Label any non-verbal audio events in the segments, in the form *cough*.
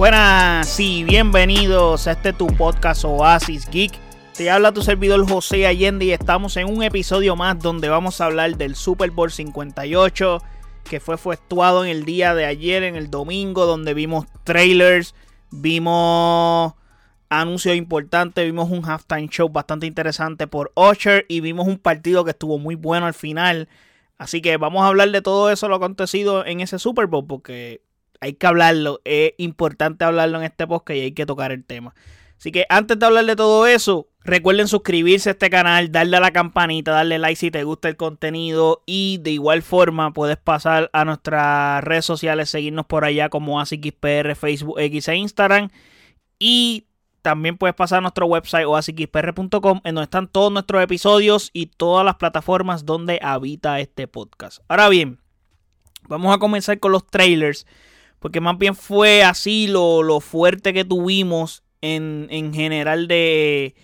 Buenas y bienvenidos a este tu podcast Oasis Geek. Te habla tu servidor José Allende y estamos en un episodio más donde vamos a hablar del Super Bowl 58 que fue efectuado en el día de ayer, en el domingo, donde vimos trailers, vimos anuncios importantes, vimos un halftime show bastante interesante por Usher y vimos un partido que estuvo muy bueno al final. Así que vamos a hablar de todo eso lo acontecido en ese Super Bowl porque hay que hablarlo, es importante hablarlo en este podcast y hay que tocar el tema. Así que antes de hablar de todo eso, recuerden suscribirse a este canal, darle a la campanita, darle like si te gusta el contenido y de igual forma puedes pasar a nuestras redes sociales, seguirnos por allá como ASIXPR, Facebook, X e Instagram y también puedes pasar a nuestro website oasixpr.com en donde están todos nuestros episodios y todas las plataformas donde habita este podcast. Ahora bien, vamos a comenzar con los trailers porque más bien fue así lo, lo fuerte que tuvimos en, general de,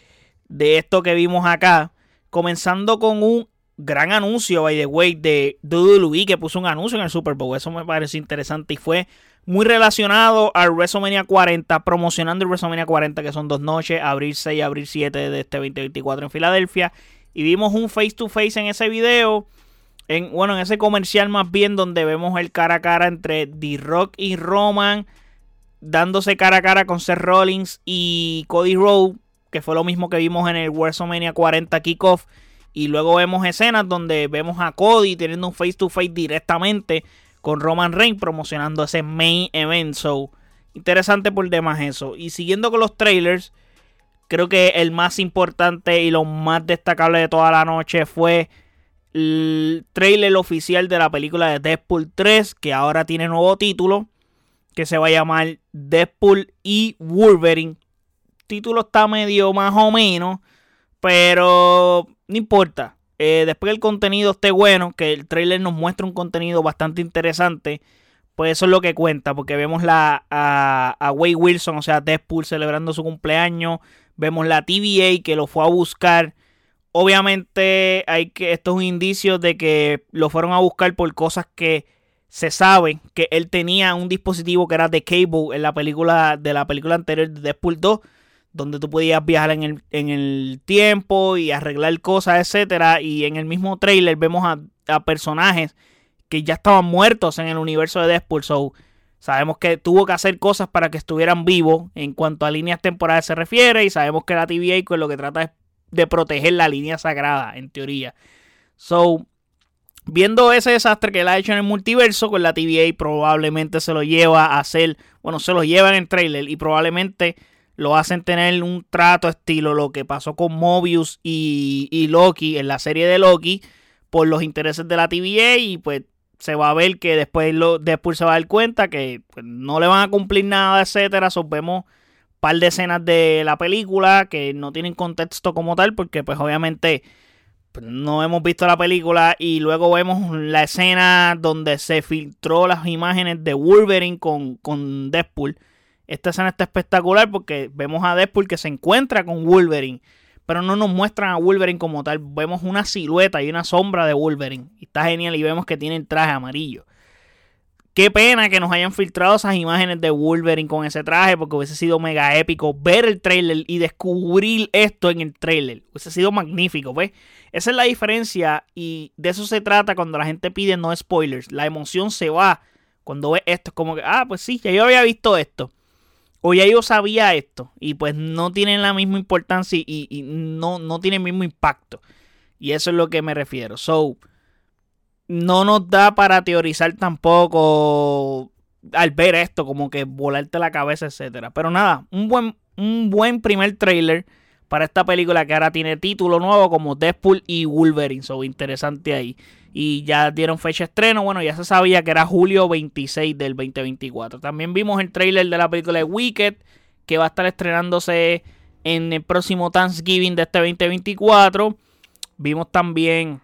de esto que vimos acá. Comenzando con un gran anuncio, by the way, de WWE que puso un anuncio en el Super Bowl. Eso me pareció interesante y fue muy relacionado al WrestleMania 40, promocionando el WrestleMania 40, que son dos noches, abril 6 y abril 7 de este 2024 en Filadelfia. Y vimos un face to face en ese video. En, bueno, en ese comercial más bien donde vemos el cara a cara entre The Rock y Roman dándose cara a cara con Seth Rollins y Cody Rhodes, que fue lo mismo que vimos en el WrestleMania 40 Kickoff. Y luego vemos escenas donde vemos a Cody teniendo un face to face directamente con Roman Reigns promocionando ese main event. So, interesante por demás eso. Y siguiendo con los trailers, creo que el más importante y lo más destacable de toda la noche fue el trailer oficial de la película de Deadpool 3, que ahora tiene nuevo título que se va a llamar Deadpool y Wolverine. El título está medio más o menos, pero no importa. Eh, después que el contenido esté bueno, que el trailer nos muestra un contenido bastante interesante, pues eso es lo que cuenta, porque vemos la, a, a Wilson, o sea, Deadpool celebrando su cumpleaños, vemos la TVA que lo fue a buscar. Obviamente hay que, esto es un indicio de que lo fueron a buscar por cosas que se sabe que él tenía un dispositivo que era de cable en la película de la película anterior de Deadpool 2 donde tú podías viajar en el, en el tiempo y arreglar cosas, etcétera, y en el mismo trailer vemos a, personajes que ya estaban muertos en el universo de Deadpool, so sabemos que tuvo que hacer cosas para que estuvieran vivos en cuanto a líneas temporales se refiere y sabemos que la TVA pues, lo que trata es de proteger la línea sagrada en teoría. So, Viendo ese desastre que él ha hecho en el multiverso, con la TVA probablemente se lo lleva a hacer, bueno, se lo lleva en el trailer y probablemente lo hacen tener un trato estilo lo que pasó con Mobius y, Loki en la serie de Loki por los intereses de la TVA y pues se va a ver que después, lo, después se va a dar cuenta que pues, no le van a cumplir nada, etcétera. So, vemos par de escenas de la película que no tienen contexto como tal porque pues obviamente pues, no hemos visto la película y luego vemos la escena donde se filtró las imágenes de Wolverine con, con Deadpool. Esta escena está espectacular porque vemos a Deadpool que se encuentra con Wolverine, pero no nos muestran a Wolverine como tal. Vemos una silueta y una sombra de Wolverine. Está genial y vemos que tiene el traje amarillo. Qué pena que nos hayan filtrado esas imágenes de Wolverine con ese traje, porque hubiese sido mega épico ver el trailer y descubrir esto en el trailer. Hubiese sido magnífico, ¿ves? Esa es la diferencia y de eso se trata cuando la gente pide no spoilers. La emoción se va cuando ve esto. Es como que, ah, pues sí, ya yo había visto esto. O ya yo sabía esto. Y pues no tienen la misma importancia y, no, no tienen el mismo impacto. Y eso es lo que me refiero. So no nos da para teorizar tampoco al ver esto, como que volarte la cabeza, etcétera. Pero nada, un buen, un buen primer trailer para esta película que ahora tiene título nuevo como Deadpool y Wolverine. So, interesante ahí. Y ya dieron fecha de estreno. Bueno, ya se sabía que era julio 26 del 2024. También vimos el trailer de la película de Wicked, que va a estar estrenándose en el próximo Thanksgiving de este 2024. Vimos también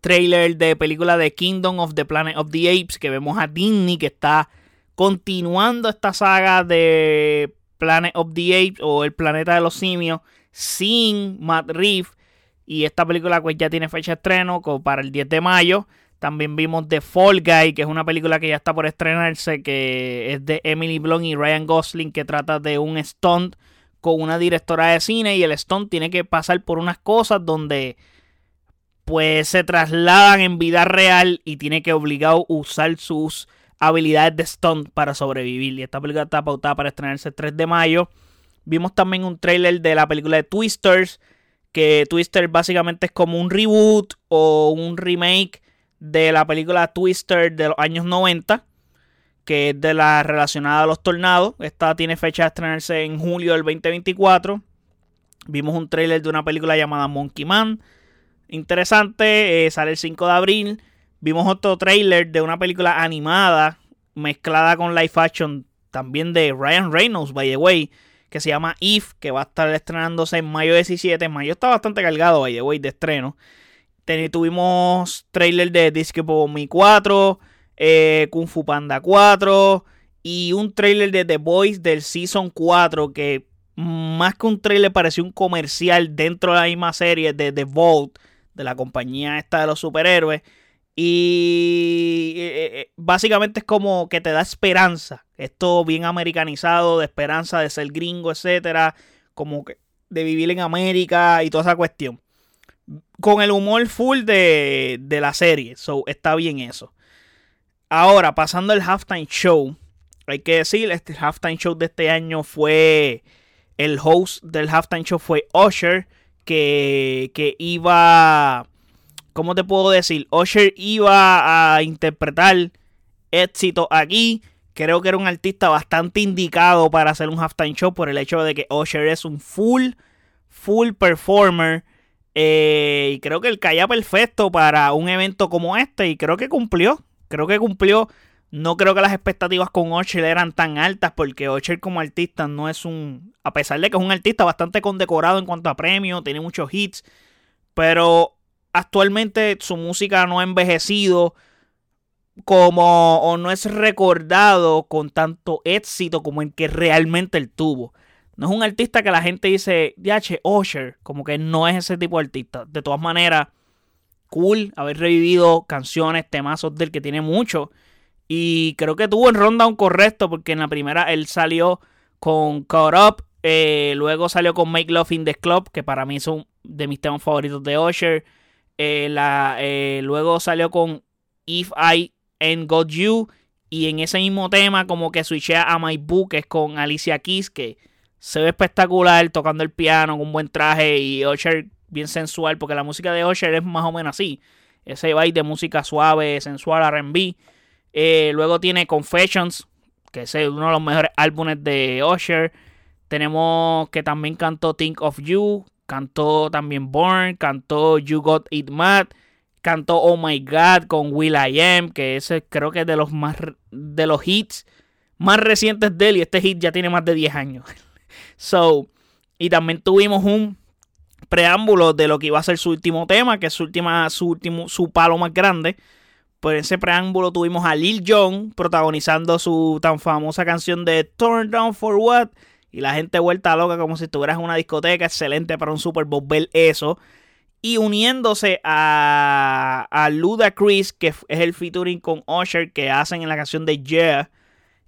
trailer de película de Kingdom of the Planet of the Apes, que vemos a Disney que está continuando esta saga de Planet of the Apes o el planeta de los simios sin Matt Reeves. Y esta película pues ya tiene fecha de estreno para el 10 de mayo. También vimos The Fall Guy, que es una película que ya está por estrenarse, que es de Emily Blunt y Ryan Gosling, que trata de un stunt con una directora de cine y el stunt tiene que pasar por unas cosas donde pues se trasladan en vida real y tiene que obligado usar sus habilidades de stunt para sobrevivir. Y esta película está pautada para estrenarse el 3 de mayo. Vimos también un trailer de la película de Twisters, que Twister básicamente es como un reboot o un remake de la película Twister de los años 90, que es de la relacionada a los tornados. Esta tiene fecha de estrenarse en julio del 2024. Vimos un trailer de una película llamada Monkey Man. Interesante, eh, sale el 5 de abril. Vimos otro trailer de una película animada mezclada con live action también de Ryan Reynolds, by the way, que se llama If, que va a estar estrenándose en mayo 17. Mayo está bastante cargado, by the way, de estreno. tuvimos trailer de Disco Me 4, eh, Kung Fu Panda 4 y un trailer de The Boys del Season 4 que más que un trailer pareció un comercial dentro de la misma serie de The Vault, de la compañía esta de los superhéroes. Y eh, eh, eh, básicamente es como que te da esperanza. Esto bien americanizado, de esperanza de ser gringo, etcétera. Como que de vivir en América y toda esa cuestión. Con el humor full de, de la serie. So, está bien eso. Ahora, pasando al halftime show. Hay que decir, este halftime show de este año fue. El host del halftime show fue Usher. Que, que iba ¿cómo te puedo decir? Usher iba a interpretar éxito aquí. Creo que era un artista bastante indicado para hacer un halftime show por el hecho de que Usher es un full, full performer. Eh, y creo que él caía perfecto para un evento como este. Y creo que cumplió. Creo que cumplió. No creo que las expectativas con Usher eran tan altas porque Usher como artista no es un... A pesar de que es un artista bastante condecorado en cuanto a premios, tiene muchos hits. Pero actualmente su música no ha envejecido como o no es recordado con tanto éxito como el que realmente él tuvo. No es un artista que la gente dice, H. Usher, como que no es ese tipo de artista. De todas maneras, cool haber revivido canciones, temazos del que tiene mucho. Y creo que tuvo en ronda un correcto, porque en la primera él salió con Caught Up, eh, luego salió con Make Love in the Club, que para mí es uno de mis temas favoritos de Usher. Eh, la, eh, luego salió con If I Ain't Got You. Y en ese mismo tema, como que switchea a My Book, que es con Alicia Keys, que se ve espectacular tocando el piano con un buen traje. Y Usher bien sensual, porque la música de Usher es más o menos así. Ese vibe de música suave, sensual, RB. Eh, luego tiene Confessions, que es uno de los mejores álbumes de Usher. Tenemos que también cantó Think of You, Cantó también Born, cantó You Got It Mad, cantó Oh My God con Will I Am, que ese creo que es de los más de los hits más recientes de él y este hit ya tiene más de 10 años. *laughs* so, y también tuvimos un preámbulo de lo que iba a ser su último tema, que es su última su último su palo más grande. Por ese preámbulo tuvimos a Lil Jon protagonizando su tan famosa canción de Turn Down for What y la gente vuelta loca como si estuvieras en una discoteca. Excelente para un Super Bowl ver eso. Y uniéndose a, a Luda Chris, que es el featuring con Usher que hacen en la canción de Yeah.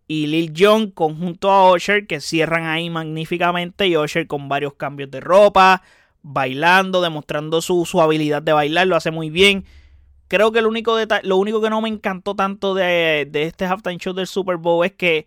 Y Lil Jon conjunto a Usher que cierran ahí magníficamente. Y Usher con varios cambios de ropa, bailando, demostrando su, su habilidad de bailar. Lo hace muy bien. Creo que lo único, lo único que no me encantó tanto de, de este halftime show del Super Bowl es que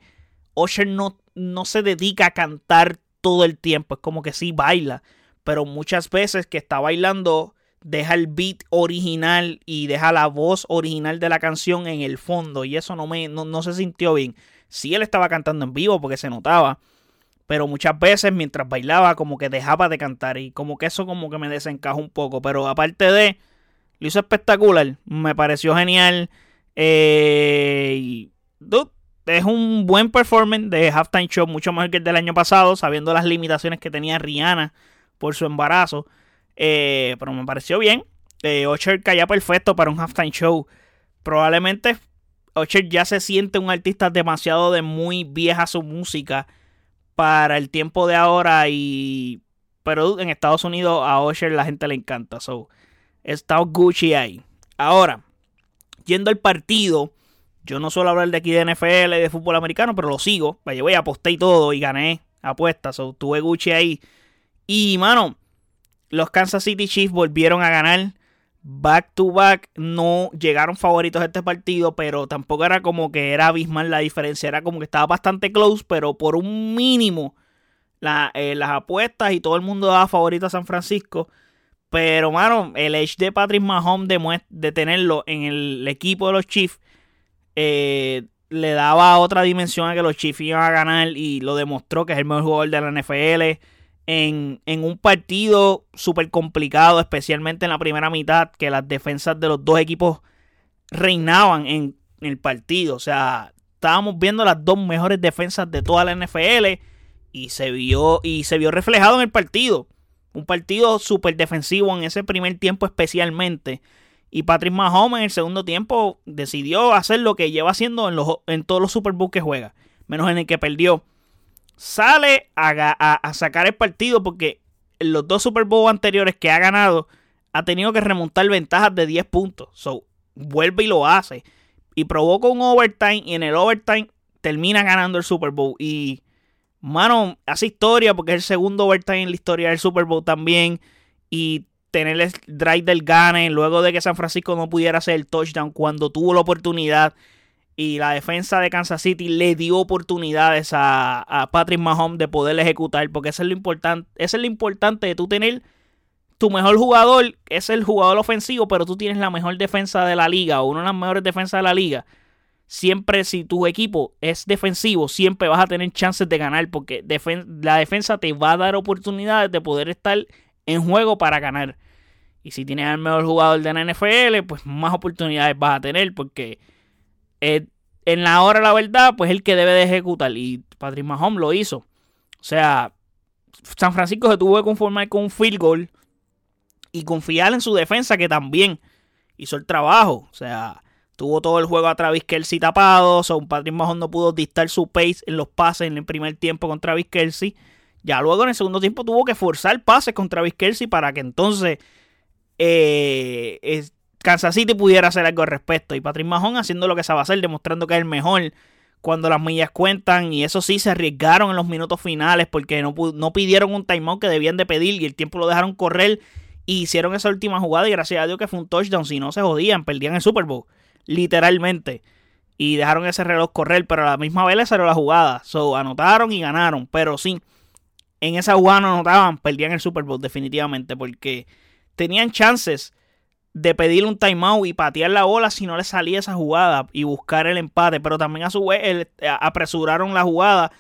Usher no no se dedica a cantar todo el tiempo, es como que sí baila, pero muchas veces que está bailando deja el beat original y deja la voz original de la canción en el fondo y eso no me no, se sintió bien. Sí él estaba cantando en vivo porque se notaba, pero muchas veces mientras bailaba como que dejaba de cantar y como que eso como que me desencaja un poco, pero aparte de lo hizo espectacular, me pareció genial eh, y es un buen performance de Halftime Show, mucho mejor que el del año pasado, sabiendo las limitaciones que tenía Rihanna por su embarazo. Eh, pero me pareció bien. Eh, Ocher caía perfecto para un Halftime Show. Probablemente Ocher ya se siente un artista demasiado de muy vieja su música para el tiempo de ahora. Y pero en Estados Unidos a Ocher la gente le encanta. So, está Gucci ahí. Ahora, yendo al partido, yo no suelo hablar de aquí de NFL, de fútbol americano, pero lo sigo. Vaya, voy, aposté y todo y gané apuestas. O tuve Gucci ahí. Y, mano, los Kansas City Chiefs volvieron a ganar back to back. No llegaron favoritos a este partido, pero tampoco era como que era abismal la diferencia. Era como que estaba bastante close, pero por un mínimo eh, las apuestas y todo el mundo daba favorito a San Francisco. Pero, mano, el edge de Patrick Mahomes de, tenerlo en el equipo de los Chiefs eh, le daba otra dimensión a que los Chiefs iban a ganar y lo demostró que es el mejor jugador de la NFL. En, un partido súper complicado, especialmente en la primera mitad, que las defensas de los dos equipos reinaban en, en el partido. O sea, estábamos viendo las dos mejores defensas de toda la NFL y se vio, y se vio reflejado en el partido. Un partido súper defensivo en ese primer tiempo especialmente. Y Patrick Mahomes en el segundo tiempo decidió hacer lo que lleva haciendo en, los, en todos los Super Bowls que juega. Menos en el que perdió. Sale a, sacar el partido porque en los dos Super Bowls anteriores que ha ganado ha tenido que remontar ventajas de 10 puntos. So, vuelve y lo hace. Y provoca un overtime y en el overtime termina ganando el Super Bowl. Y, mano, hace historia porque es el segundo overtime en la historia del Super Bowl también. Y tener el drive del gane luego de que San Francisco no pudiera hacer el touchdown cuando tuvo la oportunidad y la defensa de Kansas City le dio oportunidades a, Patrick Mahomes de poder ejecutar porque eso es lo importante es lo importante de tú tener tu mejor jugador es el jugador ofensivo pero tú tienes la mejor defensa de la liga o una de las mejores defensas de la liga siempre si tu equipo es defensivo siempre vas a tener chances de ganar porque la defensa te va a dar oportunidades de poder estar en juego para ganar. Y si tienes al mejor jugador de la NFL, pues más oportunidades vas a tener porque en la hora la verdad, pues el que debe de ejecutar. Y Patrick Mahomes lo hizo. O sea, San Francisco se tuvo que conformar con un field goal y confiar en su defensa que también hizo el trabajo. O sea, tuvo todo el juego a Travis Kelsey tapado. O Patrick Mahomes no pudo dictar su pace en los pases en el primer tiempo con Travis Kelsey. Ya luego en el segundo tiempo tuvo que forzar pases contra Travis Kelsey para que entonces eh, Kansas City pudiera hacer algo al respecto. Y Patrick Mahon haciendo lo que sabe hacer, demostrando que es el mejor cuando las millas cuentan. Y eso sí, se arriesgaron en los minutos finales porque no, no pidieron un timeout que debían de pedir y el tiempo lo dejaron correr. Y hicieron esa última jugada y gracias a Dios que fue un touchdown. Si no se jodían, perdían el Super Bowl. Literalmente. Y dejaron ese reloj correr, pero a la misma vez le salió la jugada. So, anotaron y ganaron. Pero sí, en esa jugada no anotaban, perdían el Super Bowl definitivamente porque tenían chances de pedir un timeout y patear la bola si no les salía esa jugada y buscar el empate, pero también a su vez eh, apresuraron la jugada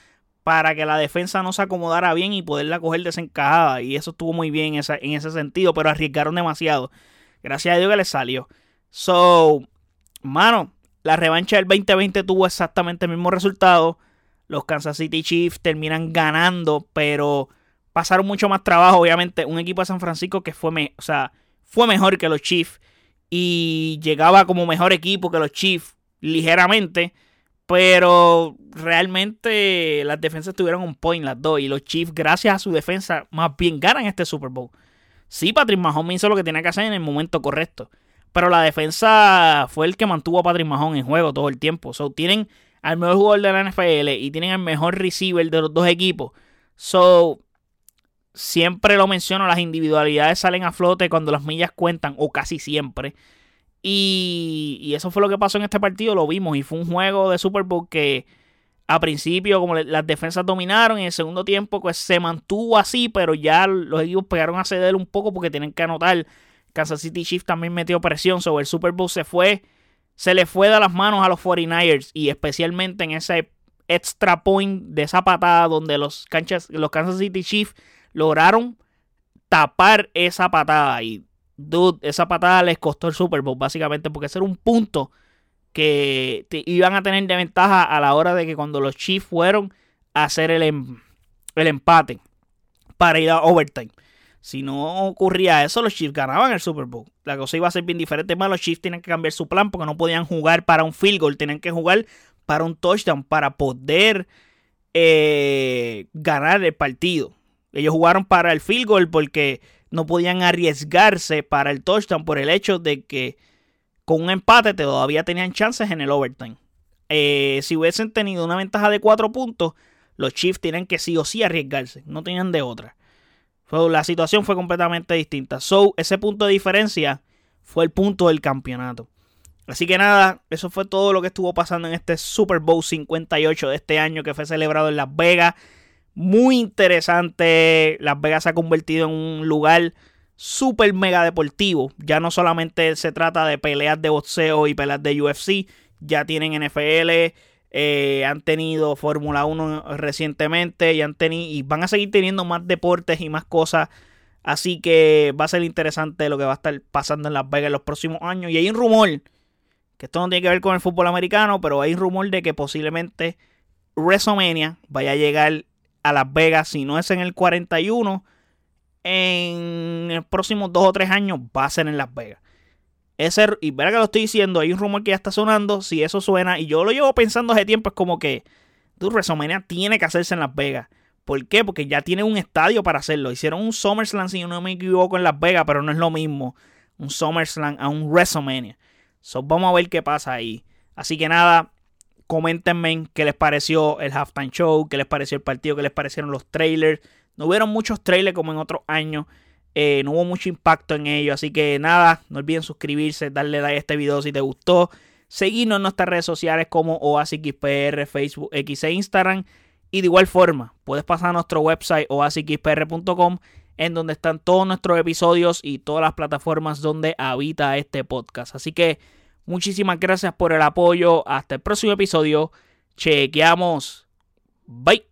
para que la defensa no se acomodara bien y poderla coger desencajada y eso estuvo muy bien en, en ese sentido, pero arriesgaron demasiado. Gracias a Dios que les salió. So, mano, la revancha del 2020 tuvo exactamente el mismo resultado. Los Kansas City Chiefs terminan ganando, pero pasaron mucho más trabajo, obviamente, un equipo de San Francisco que fue, o sea, fue mejor que los Chiefs y llegaba como mejor equipo que los Chiefs ligeramente, pero realmente las defensas tuvieron un point las dos y los Chiefs gracias a su defensa más bien ganan este Super Bowl. Sí, Patrick Mahomes hizo lo que tenía que hacer en el momento correcto, pero la defensa fue el que mantuvo a Patrick Mahomes en juego todo el tiempo. So, tienen al mejor jugador de la NFL y tienen al mejor receiver de los dos equipos. So, siempre lo menciono, las individualidades salen a flote cuando las millas cuentan, o casi siempre. Y, eso fue lo que pasó en este partido, lo vimos. Y fue un juego de Super Bowl que a principio, como las defensas dominaron, y en el segundo tiempo pues, se mantuvo así, pero ya los equipos pegaron a ceder un poco porque tienen que anotar. Kansas City Chiefs también metió presión sobre el Super Bowl, se fue se le fue de las manos a los 49ers y especialmente en ese extra point de esa patada donde los, canchas, los Kansas City Chiefs lograron tapar esa patada y dude, esa patada les costó el Super Bowl básicamente porque ese era un punto que iban a tener de ventaja a la hora de que cuando los Chiefs fueron a hacer el, em, el empate para ir a overtime. Si no ocurría eso, los Chiefs ganaban el Super Bowl. La cosa iba a ser bien diferente. Más los Chiefs tienen que cambiar su plan porque no podían jugar para un field goal. Tienen que jugar para un touchdown para poder eh, ganar el partido. Ellos jugaron para el field goal porque no podían arriesgarse para el touchdown por el hecho de que con un empate todavía tenían chances en el overtime. Eh, si hubiesen tenido una ventaja de 4 puntos, los Chiefs tienen que sí o sí arriesgarse. No tenían de otra. La situación fue completamente distinta. So, ese punto de diferencia fue el punto del campeonato. Así que nada, eso fue todo lo que estuvo pasando en este Super Bowl 58 de este año que fue celebrado en Las Vegas. Muy interesante. Las Vegas se ha convertido en un lugar super mega deportivo. Ya no solamente se trata de peleas de boxeo y peleas de UFC, ya tienen NFL, eh, han tenido Fórmula 1 recientemente y, han y van a seguir teniendo más deportes y más cosas. Así que va a ser interesante lo que va a estar pasando en Las Vegas en los próximos años. Y hay un rumor, que esto no tiene que ver con el fútbol americano, pero hay un rumor de que posiblemente WrestleMania vaya a llegar a Las Vegas, si no es en el 41, en los próximos dos o tres años va a ser en Las Vegas. Ese, y verá que lo estoy diciendo, hay un rumor que ya está sonando, si eso suena, y yo lo llevo pensando hace tiempo, es como que tu WrestleMania tiene que hacerse en Las Vegas. ¿Por qué? Porque ya tiene un estadio para hacerlo. Hicieron un SummerSlam, si no me equivoco, en Las Vegas, pero no es lo mismo un SummerSlam a un WrestleMania. Vamos a ver qué pasa ahí. Así que nada, coméntenme qué les pareció el halftime show, qué les pareció el partido, qué les parecieron los trailers. No hubieron muchos trailers como en otros años. Eh, no hubo mucho impacto en ello. Así que nada, no olviden suscribirse, darle like a este video si te gustó. Seguirnos en nuestras redes sociales como OASIXPR, Facebook, X e Instagram. Y de igual forma, puedes pasar a nuestro website oasixpr.com en donde están todos nuestros episodios y todas las plataformas donde habita este podcast. Así que muchísimas gracias por el apoyo. Hasta el próximo episodio. Chequeamos. Bye.